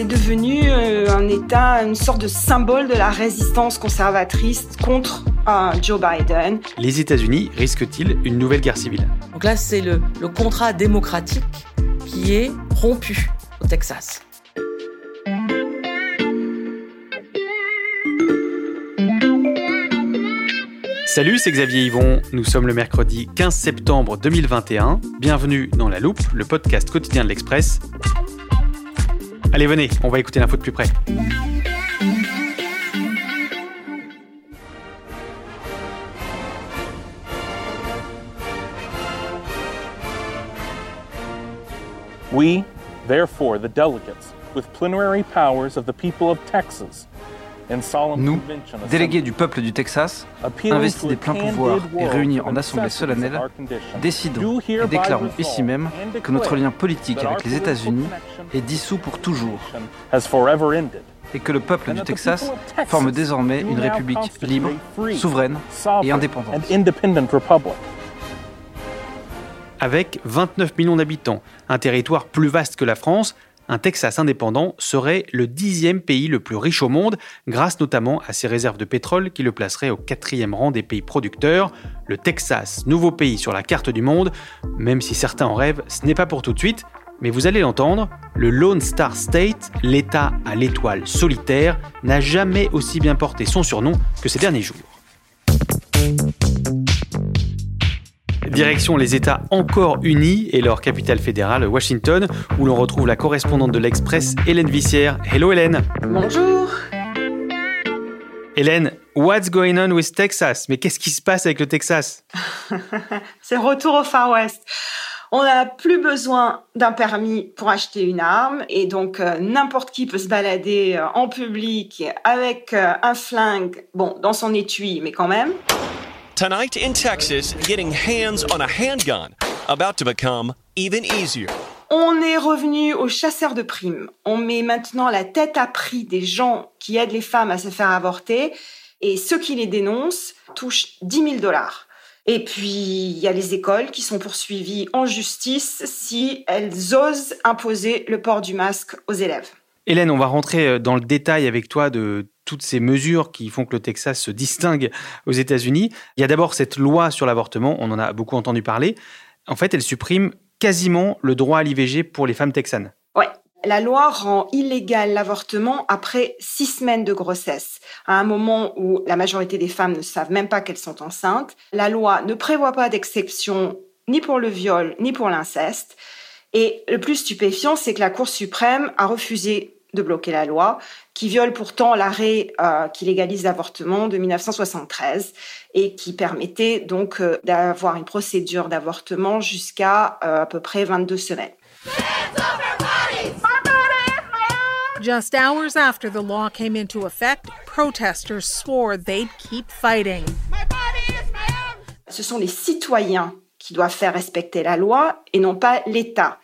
est devenu euh, un État, une sorte de symbole de la résistance conservatrice contre euh, Joe Biden. Les États-Unis risquent-ils une nouvelle guerre civile? Donc là, c'est le, le contrat démocratique qui est rompu au Texas. Salut, c'est Xavier Yvon. Nous sommes le mercredi 15 septembre 2021. Bienvenue dans La Loupe, le podcast quotidien de l'Express. Allez, venez, on va écouter l'info de plus près. We, therefore, the delegates, with plenary powers of the people of Texas, nous, délégués du peuple du Texas, investis des pleins pouvoirs et réunis en assemblée solennelle, décidons et déclarons ici même que notre lien politique avec les États-Unis est dissous pour toujours. et que le peuple du Texas forme désormais une république libre, souveraine et indépendante. Avec 29 millions d'habitants, un territoire plus vaste que la France, un Texas indépendant serait le dixième pays le plus riche au monde, grâce notamment à ses réserves de pétrole qui le placeraient au quatrième rang des pays producteurs. Le Texas, nouveau pays sur la carte du monde, même si certains en rêvent, ce n'est pas pour tout de suite, mais vous allez l'entendre, le Lone Star State, l'État à l'étoile solitaire, n'a jamais aussi bien porté son surnom que ces derniers jours. Direction les États encore unis et leur capitale fédérale, Washington, où l'on retrouve la correspondante de l'Express, Hélène Vissière. Hello Hélène. Bonjour. Hélène, what's going on with Texas? Mais qu'est-ce qui se passe avec le Texas? C'est retour au Far West. On n'a plus besoin d'un permis pour acheter une arme et donc euh, n'importe qui peut se balader euh, en public avec euh, un flingue, bon, dans son étui, mais quand même. Tonight in Texas, getting hands on a handgun about to become even easier. On est revenu aux chasseurs de primes. On met maintenant la tête à prix des gens qui aident les femmes à se faire avorter et ceux qui les dénoncent touchent 10 000 dollars. Et puis, il y a les écoles qui sont poursuivies en justice si elles osent imposer le port du masque aux élèves. Hélène, on va rentrer euh, dans le détail avec toi de toutes ces mesures qui font que le Texas se distingue aux États-Unis. Il y a d'abord cette loi sur l'avortement, on en a beaucoup entendu parler. En fait, elle supprime quasiment le droit à l'IVG pour les femmes texanes. Ouais. La loi rend illégal l'avortement après six semaines de grossesse, à un moment où la majorité des femmes ne savent même pas qu'elles sont enceintes. La loi ne prévoit pas d'exception ni pour le viol ni pour l'inceste. Et le plus stupéfiant, c'est que la Cour suprême a refusé de bloquer la loi, qui viole pourtant l'arrêt euh, qui légalise l'avortement de 1973 et qui permettait donc euh, d'avoir une procédure d'avortement jusqu'à euh, à peu près 22 semaines. Just hours after the law came into effect, protesters swore they'd keep fighting. Ce sont les citoyens qui doivent faire respecter la loi et non pas l'État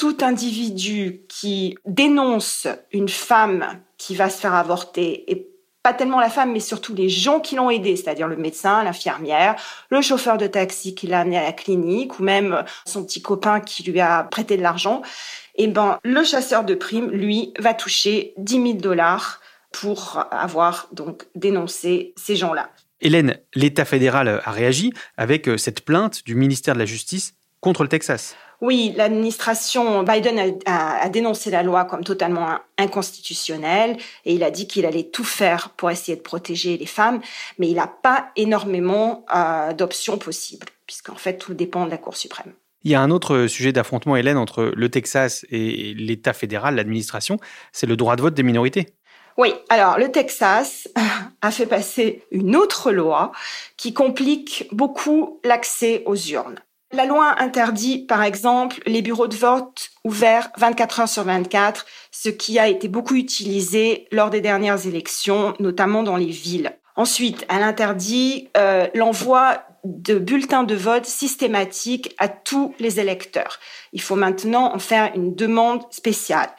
tout individu qui dénonce une femme qui va se faire avorter et pas tellement la femme, mais surtout les gens qui l'ont aidé, c'est-à-dire le médecin, l'infirmière, le chauffeur de taxi qui l'a amené à la clinique, ou même son petit copain qui lui a prêté de l'argent, eh ben, le chasseur de primes, lui, va toucher 10 000 dollars pour avoir donc dénoncé ces gens-là. Hélène, l'État fédéral a réagi avec euh, cette plainte du ministère de la Justice contre le Texas. Oui, l'administration Biden a, dénoncé la loi comme totalement inconstitutionnelle et il a dit qu'il allait tout faire pour essayer de protéger les femmes, mais il n'a pas énormément euh, d'options possibles, puisqu'en fait tout dépend de la Cour suprême. Il y a un autre sujet d'affrontement, Hélène, entre le Texas et l'État fédéral, l'administration, c'est le droit de vote des minorités. Oui, alors le Texas a fait passer une autre loi qui complique beaucoup l'accès aux urnes. La loi interdit, par exemple, les bureaux de vote ouverts 24 heures sur 24, ce qui a été beaucoup utilisé lors des dernières élections, notamment dans les villes. Ensuite, elle interdit euh, l'envoi de bulletins de vote systématiques à tous les électeurs. Il faut maintenant en faire une demande spéciale.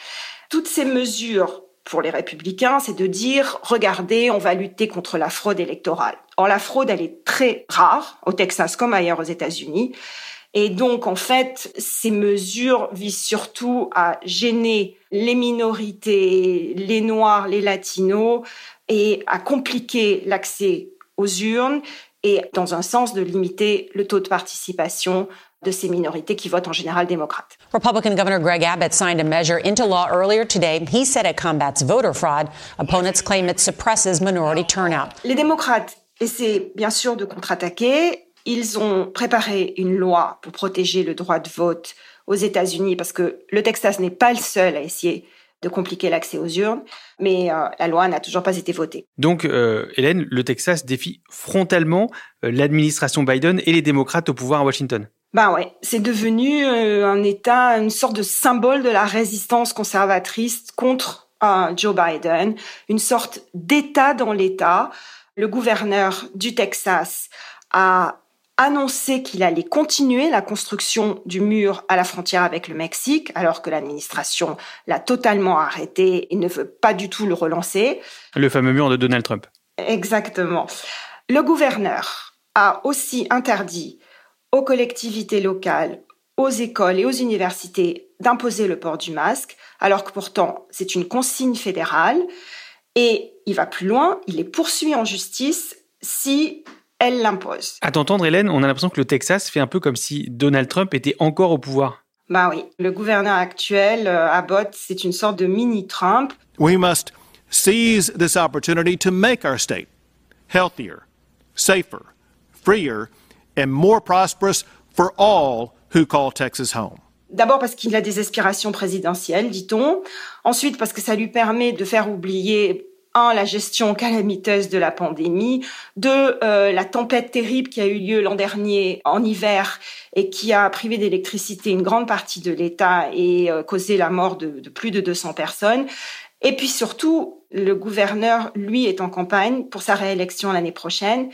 Toutes ces mesures pour les républicains, c'est de dire, regardez, on va lutter contre la fraude électorale. Or, la fraude, elle est très rare, au Texas comme ailleurs aux États-Unis. Et donc, en fait, ces mesures visent surtout à gêner les minorités, les Noirs, les Latinos, et à compliquer l'accès aux urnes et dans un sens de limiter le taux de participation de ces minorités qui votent en général démocrate. Republican Governor Greg Abbott signed a measure into law earlier today. He said it combats voter fraud. Opponents claim it suppresses minority turnout. Les démocrates essaient bien sûr de contre-attaquer. Ils ont préparé une loi pour protéger le droit de vote aux États-Unis parce que le Texas n'est pas le seul à essayer de compliquer l'accès aux urnes, mais euh, la loi n'a toujours pas été votée. Donc, euh, Hélène, le Texas défie frontalement euh, l'administration Biden et les démocrates au pouvoir à Washington. Ben ouais, c'est devenu un État, une sorte de symbole de la résistance conservatrice contre Joe Biden, une sorte d'État dans l'État. Le gouverneur du Texas a annoncé qu'il allait continuer la construction du mur à la frontière avec le Mexique, alors que l'administration l'a totalement arrêté et ne veut pas du tout le relancer. Le fameux mur de Donald Trump. Exactement. Le gouverneur a aussi interdit aux collectivités locales, aux écoles et aux universités d'imposer le port du masque, alors que pourtant c'est une consigne fédérale. Et il va plus loin, il est poursuivi en justice si elle l'impose. À t'entendre, Hélène, on a l'impression que le Texas fait un peu comme si Donald Trump était encore au pouvoir. Bah oui, le gouverneur actuel, euh, Abbott, c'est une sorte de mini-Trump. We must seize this opportunity to make our state healthier, safer, freer and more prosperous for all who call Texas home. D'abord parce qu'il a des aspirations présidentielles, dit-on. Ensuite parce que ça lui permet de faire oublier un, la gestion calamiteuse de la pandémie, deux, euh, la tempête terrible qui a eu lieu l'an dernier en hiver et qui a privé d'électricité une grande partie de l'État et euh, causé la mort de, plus de 200 personnes. Et puis surtout, le gouverneur, lui, est en campagne pour sa réélection l'année prochaine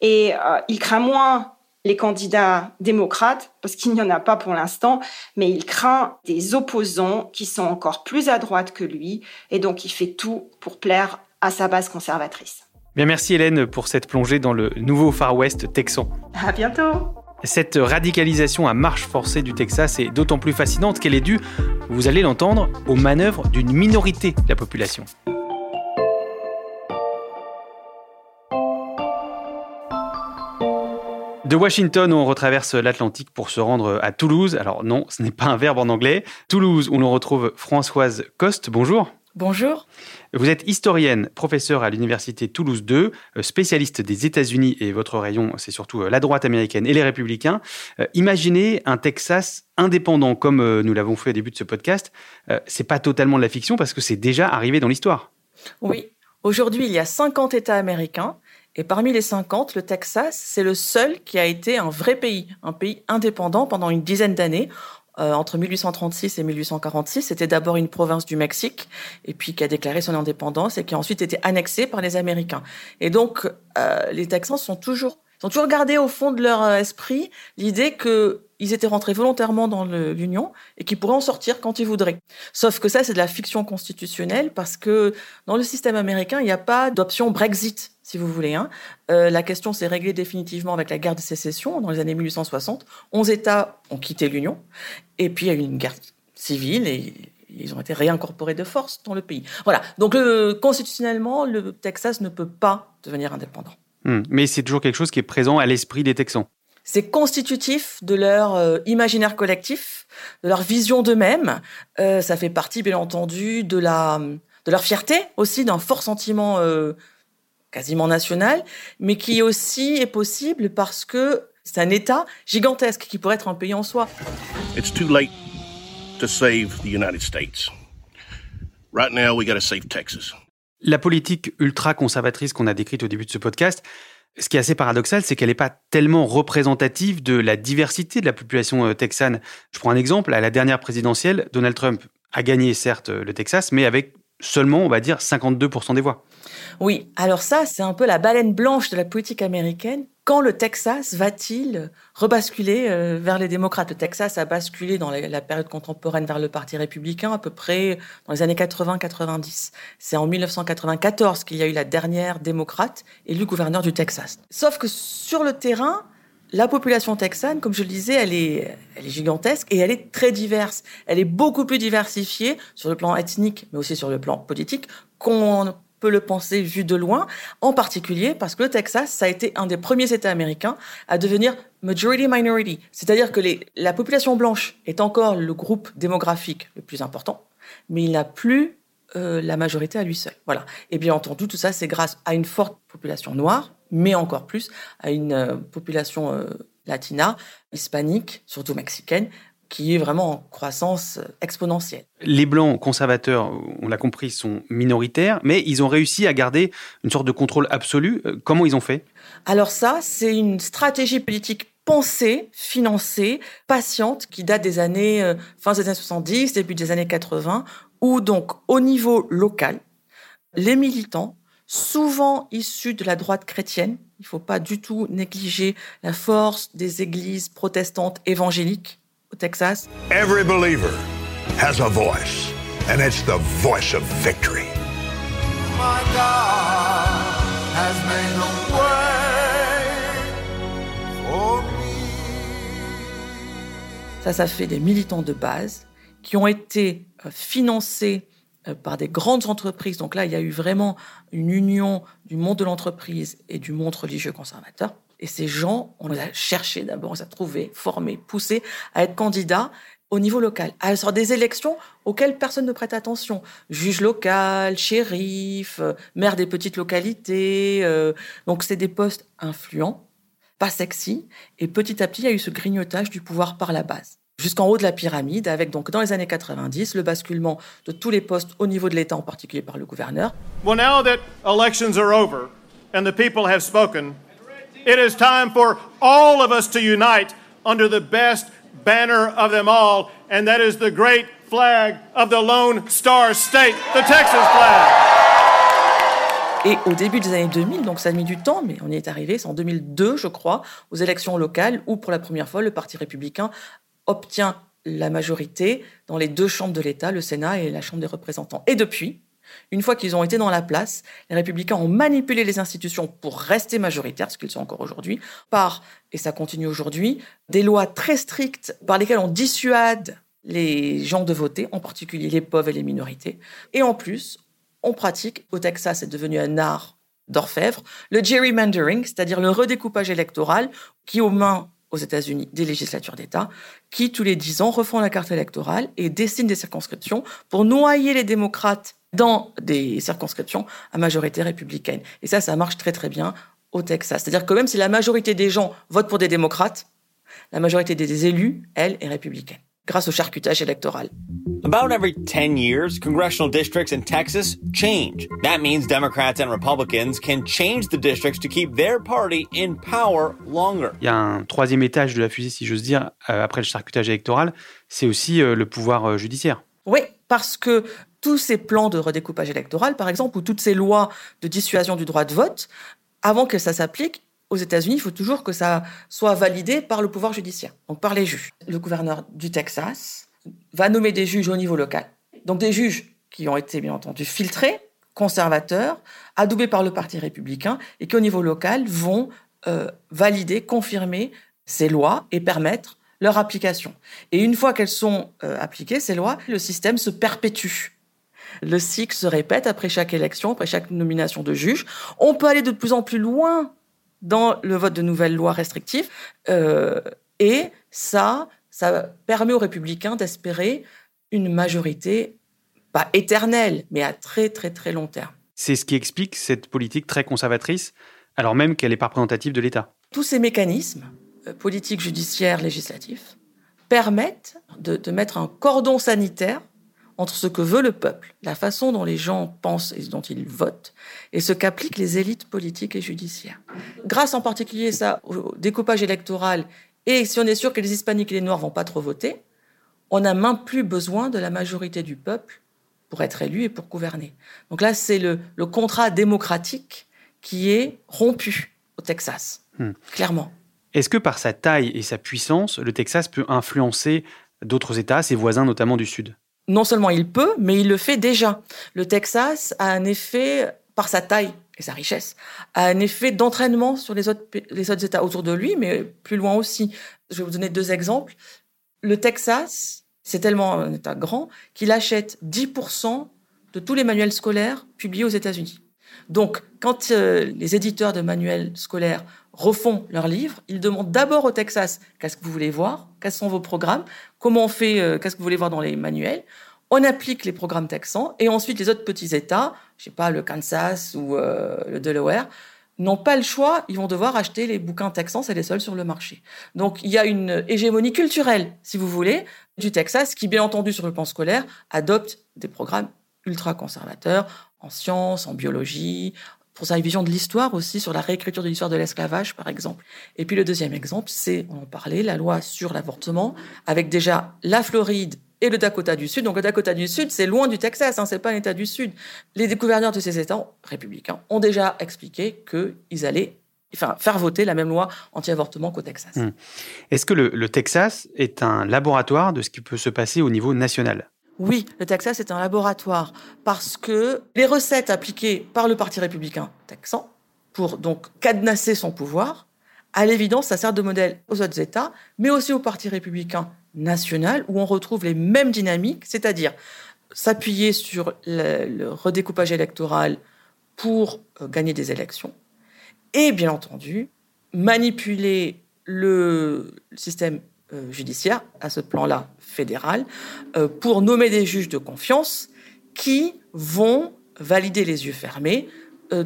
et euh, il craint moins les candidats démocrates, parce qu'il n'y en a pas pour l'instant, mais il craint des opposants qui sont encore plus à droite que lui, et donc il fait tout pour plaire à sa base conservatrice. Bien, merci Hélène pour cette plongée dans le nouveau Far West texan. À bientôt. Cette radicalisation à marche forcée du Texas est d'autant plus fascinante qu'elle est due, vous allez l'entendre, aux manœuvres d'une minorité de la population. De Washington, on retraverse l'Atlantique pour se rendre à Toulouse. Alors non, ce n'est pas un verbe en anglais. Toulouse, où l'on retrouve Françoise Coste. Bonjour. Bonjour. Vous êtes historienne, professeure à l'université Toulouse 2, euh, spécialiste des États-Unis et votre rayon, c'est surtout euh, la droite américaine et les républicains. Euh, imaginez un Texas indépendant comme nous l'avons fait au début de ce podcast. C'est pas totalement de la fiction parce que c'est déjà arrivé dans l'histoire. Oui. Aujourd'hui, il y a 50 États américains et parmi les 50, le Texas, c'est le seul qui a été un vrai pays, un pays indépendant pendant une dizaine d'années. Euh, entre 1836 et 1846, c'était d'abord une province du Mexique, et puis qui a déclaré son indépendance et qui a ensuite été annexée par les Américains. Et donc, euh, les Texans sont toujours, sont toujours gardés au fond de leur euh, esprit l'idée que ils étaient rentrés volontairement dans l'Union et qu'ils pourraient en sortir quand ils voudraient. Sauf que ça, c'est de la fiction constitutionnelle parce que dans le système américain, il n'y a pas d'option Brexit si vous voulez. Hein. Euh, la question s'est réglée définitivement avec la guerre de sécession dans les années 1860. 11 États ont quitté l'Union, et puis il y a eu une guerre civile et ils ont été réincorporés de force dans le pays. Voilà. Donc constitutionnellement, le Texas ne peut pas devenir indépendant. Hmm. Mais c'est toujours quelque chose qui est présent à l'esprit des Texans. C'est constitutif de leur euh, imaginaire collectif, de leur vision d'eux-mêmes. Euh, ça fait partie, bien entendu, de la de leur fierté aussi, d'un fort sentiment euh, quasiment national, mais qui aussi est possible parce que c'est un État gigantesque qui pourrait être un pays en soi. It's too late to save the United States. Right now, we gotta save Texas. La politique ultra-conservatrice qu'on a décrite au début de ce podcast, ce qui est assez paradoxal, c'est qu'elle n'est pas tellement représentative de la diversité de la population euh, texane. Je prends un exemple, à la dernière présidentielle, Donald Trump a gagné certes le Texas, mais avec seulement, on va dire, 52% des voix. Oui, alors ça, c'est un peu la baleine blanche de la politique américaine. Quand le Texas va-t-il rebasculer euh, vers les démocrates? Le Texas a basculé dans la, période contemporaine vers le Parti républicain à peu près dans les années 80-90. C'est en 1994 qu'il y a eu la dernière démocrate élue gouverneur du Texas. Sauf que sur le terrain, la population texane, comme je le disais, elle est, elle est gigantesque et elle est très diverse. Elle est beaucoup plus diversifiée sur le plan ethnique, mais aussi sur le plan politique, qu'on peut le penser vu de loin, en particulier parce que le Texas, ça a été un des premiers États américains à devenir majority minority, c'est-à-dire que la population blanche est encore le groupe démographique le plus important, mais il n'a plus euh, la majorité à lui seul. Voilà. Et bien entendu, tout ça, c'est grâce à une forte population noire, mais encore plus à une euh, population euh, latina, hispanique, surtout mexicaine, qui est vraiment en croissance exponentielle. Les Blancs conservateurs, on l'a compris, sont minoritaires, mais ils ont réussi à garder une sorte de contrôle absolu. Comment ils ont fait? Alors ça, c'est une stratégie politique pensée, financée, patiente, qui date des années, fin des années 70, début des années 80, où donc au niveau local, les militants souvent issus de la droite chrétienne. Il ne faut pas du tout négliger la force des églises protestantes évangéliques au Texas. Every believer has a voice, and it's the voice of victory. My God has made a way for me. Ça, ça fait des militants de base qui ont été euh, financés euh, par des grandes entreprises. Donc là, il y a eu vraiment une union du monde de l'entreprise et du monde religieux conservateur. Et ces gens, on les a cherchés d'abord, on les a trouvés, formés, poussés à être candidats au niveau local, à sur des élections auxquelles personne ne prête attention. Juge local, shérif, euh, maire des petites localités. Euh, donc c'est des postes influents, pas sexy. Et petit à petit, il y a eu ce grignotage du pouvoir par la base jusqu'en haut de la pyramide, avec donc dans les années 90 le basculement de tous les postes au niveau de l'État, en particulier par le gouverneur. Well, now that elections are over and the people have spoken, it is time for all of us to unite under the best banner of them all, and that is the great flag of the Lone Star State, the Texas flag. Et au début des années 2000, donc ça a mis du temps, mais on y est arrivé, c'est en 2002, je crois, aux élections locales, où pour la première fois, le Parti républicain obtient la majorité dans les deux chambres de l'État, le Sénat et la Chambre des représentants. Et depuis, une fois qu'ils ont été dans la place, les républicains ont manipulé les institutions pour rester majoritaires, ce qu'ils sont encore aujourd'hui, par, et ça continue aujourd'hui, des lois très strictes par lesquelles on dissuade les gens de voter, en particulier les pauvres et les minorités. Et en plus, on pratique, au Texas c'est devenu un art d'orfèvre, le gerrymandering, c'est-à-dire le redécoupage électoral qui, aux mains aux États-Unis des législatures d'État qui, tous les dix ans, refont la carte électorale et dessinent des circonscriptions pour noyer les démocrates dans des circonscriptions à majorité républicaine. Et ça, ça marche très très bien au Texas. C'est-à-dire que même si la majorité des gens votent pour des démocrates, la majorité des élus, elle, est républicaine grâce au charcutage électoral. About every 10 years, congressional districts in Texas change. That means Democrats and Republicans can change the districts to keep their party in power longer. Il y a un troisième étage de la fusée, si j'ose dire, euh, après le charcutage électoral, c'est aussi euh, le pouvoir euh, judiciaire. Oui, parce que tous ces plans de redécoupage électoral, par exemple, ou toutes ces lois de dissuasion du droit de vote, avant que ça s'applique, aux États-Unis, il faut toujours que ça soit validé par le pouvoir judiciaire, donc par les juges. Le gouverneur du Texas va nommer des juges au niveau local. Donc des juges qui ont été, bien entendu, filtrés, conservateurs, adoubés par le Parti républicain, et qui, au niveau local, vont euh, valider, confirmer ces lois et permettre leur application. Et une fois qu'elles sont euh, appliquées, ces lois, le système se perpétue. Le cycle se répète après chaque élection, après chaque nomination de juge. On peut aller de plus en plus loin dans le vote de nouvelles lois restrictives. Euh, et ça, ça permet aux républicains d'espérer une majorité, pas éternelle, mais à très très très long terme. C'est ce qui explique cette politique très conservatrice, alors même qu'elle n'est pas représentative de l'État. Tous ces mécanismes, euh, politiques, judiciaires, législatifs, permettent de mettre un cordon sanitaire entre ce que veut le peuple, la façon dont les gens pensent et dont ils votent, et ce qu'appliquent les élites politiques et judiciaires. Grâce en particulier ça, au découpage électoral, et si on est sûr que les hispaniques et les noirs vont pas trop voter, on n'a même plus besoin de la majorité du peuple pour être élu et pour gouverner. Donc là, c'est le, contrat démocratique qui est rompu au Texas, hmm. clairement. Est-ce que par sa taille et sa puissance, le Texas peut influencer d'autres États, ses voisins notamment du Sud? Non seulement il peut, mais il le fait déjà. Le Texas a un effet par sa taille et sa richesse, a un effet d'entraînement sur les autres, les autres États autour de lui, mais plus loin aussi. Je vais vous donner deux exemples. Le Texas, c'est tellement un État grand qu'il achète 10% de tous les manuels scolaires publiés aux États-Unis. Donc, quand euh, les éditeurs de manuels scolaires refont leurs livres, ils demandent d'abord au Texas qu'est-ce que vous voulez voir, quels sont vos programmes, comment on fait, euh, qu'est-ce que vous voulez voir dans les manuels. On applique les programmes texans et ensuite les autres petits États, je sais pas le Kansas ou euh, le Delaware, n'ont pas le choix, ils vont devoir acheter les bouquins texans, c'est les seuls sur le marché. Donc il y a une hégémonie culturelle, si vous voulez, du Texas qui, bien entendu, sur le plan scolaire, adopte des programmes ultra conservateurs en sciences, en biologie, pour sa vision de l'histoire aussi, sur la réécriture de l'histoire de l'esclavage, par exemple. Et puis le deuxième exemple, c'est, on en parlait, la loi sur l'avortement, avec déjà la Floride et le Dakota du Sud. Donc le Dakota du Sud, c'est loin du Texas, hein, c'est pas un État du Sud. Les gouverneurs de ces États républicains ont déjà expliqué qu'ils allaient enfin, faire voter la même loi anti-avortement qu'au Texas. Hmm. Est-ce que le, Texas est un laboratoire de ce qui peut se passer au niveau national? Oui, le Texas est un laboratoire parce que les recettes appliquées par le Parti républicain texan pour donc cadenasser son pouvoir, à l'évidence, ça sert de modèle aux autres États, mais aussi au Parti républicain national où on retrouve les mêmes dynamiques, c'est-à-dire s'appuyer sur le, redécoupage électoral pour euh, gagner des élections et bien entendu manipuler le système judiciaire à ce plan-là fédéral euh, pour nommer des juges de confiance qui vont valider les yeux fermés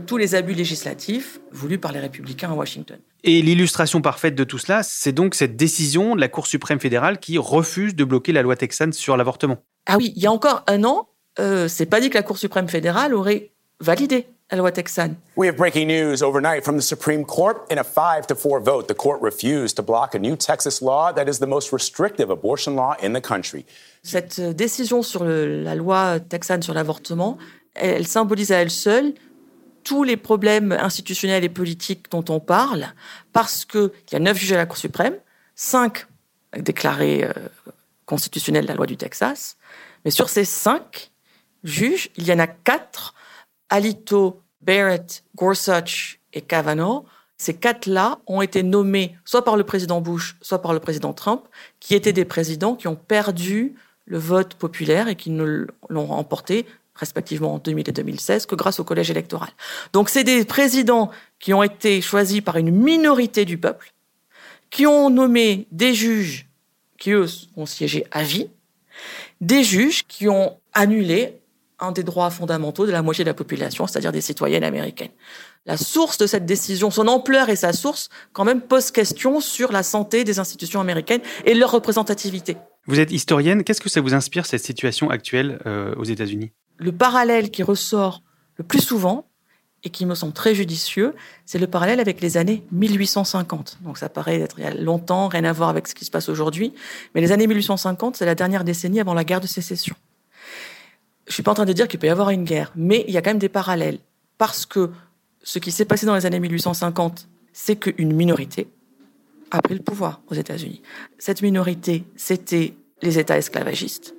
tous les abus législatifs voulus par les républicains à Washington. Et l'illustration parfaite de tout cela, c'est donc cette décision de la Cour suprême fédérale qui refuse de bloquer la loi texane sur l'avortement. Ah oui, il y a encore un an, euh, c'est pas dit que la Cour suprême fédérale aurait validé la loi texane. We have breaking news overnight from the Supreme Court. In a 5 to 4 vote, the court refused to block a new Texas law that is the most restrictive abortion law in the country. Cette euh, décision sur la loi texane sur l'avortement, elle symbolise à elle seule tous les problèmes institutionnels et politiques dont on parle, parce qu'il y a neuf juges à la Cour suprême, cinq déclarés euh, constitutionnels de la loi du Texas, mais sur ces cinq juges, il y en a quatre, Alito, Barrett, Gorsuch et Kavanaugh, ces quatre-là ont été nommés soit par le président Bush, soit par le président Trump, qui étaient des présidents qui ont perdu le vote populaire et qui ne l'ont remporté respectivement en 2000 et 2016, que grâce au collège électoral. Donc c'est des présidents qui ont été choisis par une minorité du peuple, qui ont nommé des juges qui, eux, ont siégé à vie, des juges qui ont annulé un des droits fondamentaux de la moitié de la population, c'est-à-dire des citoyennes américaines. La source de cette décision, son ampleur et sa source, quand même, pose question sur la santé des institutions américaines et leur représentativité. Vous êtes historienne, qu'est-ce que ça vous inspire, cette situation actuelle euh, aux États-Unis? Le parallèle qui ressort le plus souvent et qui me semble très judicieux, c'est le parallèle avec les années 1850. Donc ça paraît être il y a longtemps, rien à voir avec ce qui se passe aujourd'hui, mais les années 1850, c'est la dernière décennie avant la guerre de sécession. Je suis pas en train de dire qu'il peut y avoir une guerre, mais il y a quand même des parallèles parce que ce qui s'est passé dans les années 1850, c'est qu'une minorité a pris le pouvoir aux États-Unis. Cette minorité, c'était les États esclavagistes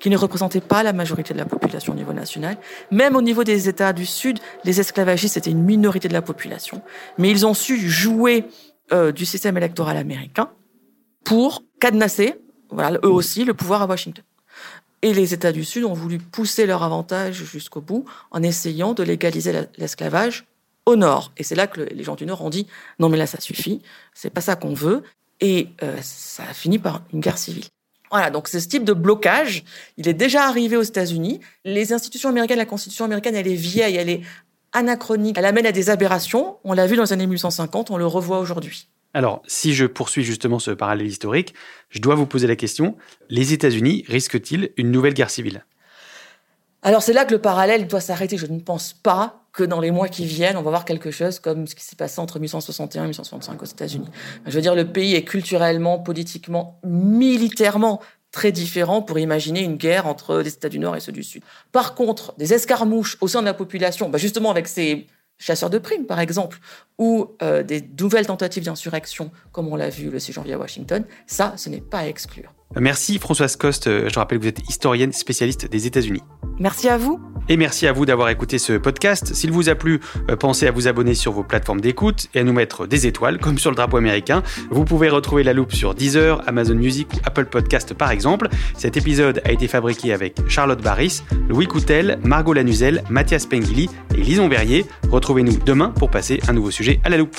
qui ne représentaient pas la majorité de la population au niveau national. Même au niveau des États du Sud, les esclavagistes étaient une minorité de la population, mais ils ont su jouer euh, du système électoral américain pour cadenasser, voilà, eux aussi, le pouvoir à Washington. Et les États du Sud ont voulu pousser leur avantage jusqu'au bout en essayant de légaliser l'esclavage au nord. Et c'est là que les gens du nord ont dit non mais là ça suffit, c'est pas ça qu'on veut. Et euh, ça a fini par une guerre civile. Voilà, donc ce type de blocage, il est déjà arrivé aux États-Unis. Les institutions américaines, la Constitution américaine, elle est vieille, elle est anachronique, elle amène à des aberrations. On l'a vu dans les années 1850, on le revoit aujourd'hui. Alors, si je poursuis justement ce parallèle historique, je dois vous poser la question, les États-Unis risquent-ils une nouvelle guerre civile? Alors c'est là que le parallèle doit s'arrêter. Je ne pense pas que dans les mois qui viennent, on va voir quelque chose comme ce qui s'est passé entre 1861 et 1865 aux États-Unis. Je veux dire, le pays est culturellement, politiquement, militairement très différent pour imaginer une guerre entre les États du Nord et ceux du Sud. Par contre, des escarmouches au sein de la population, bah justement avec ces chasseurs de primes, par exemple, ou euh, des nouvelles tentatives d'insurrection, comme on l'a vu le 6 janvier à Washington, ça, ce n'est pas à exclure. Merci Françoise Coste. Je rappelle que vous êtes historienne spécialiste des États-Unis. Merci à vous. Et merci à vous d'avoir écouté ce podcast. S'il vous a plu, euh, pensez à vous abonner sur vos plateformes d'écoute et à nous mettre des étoiles, comme sur le drapeau américain. Vous pouvez retrouver la loupe sur Deezer, Amazon Music ou Apple Podcast par exemple. Cet épisode a été fabriqué avec Charlotte Barris, Louis Coutel, Margot Lanuzel, Mathias Pengili et Lison Verrier. Retrouvez-nous demain pour passer un nouveau sujet à la loupe.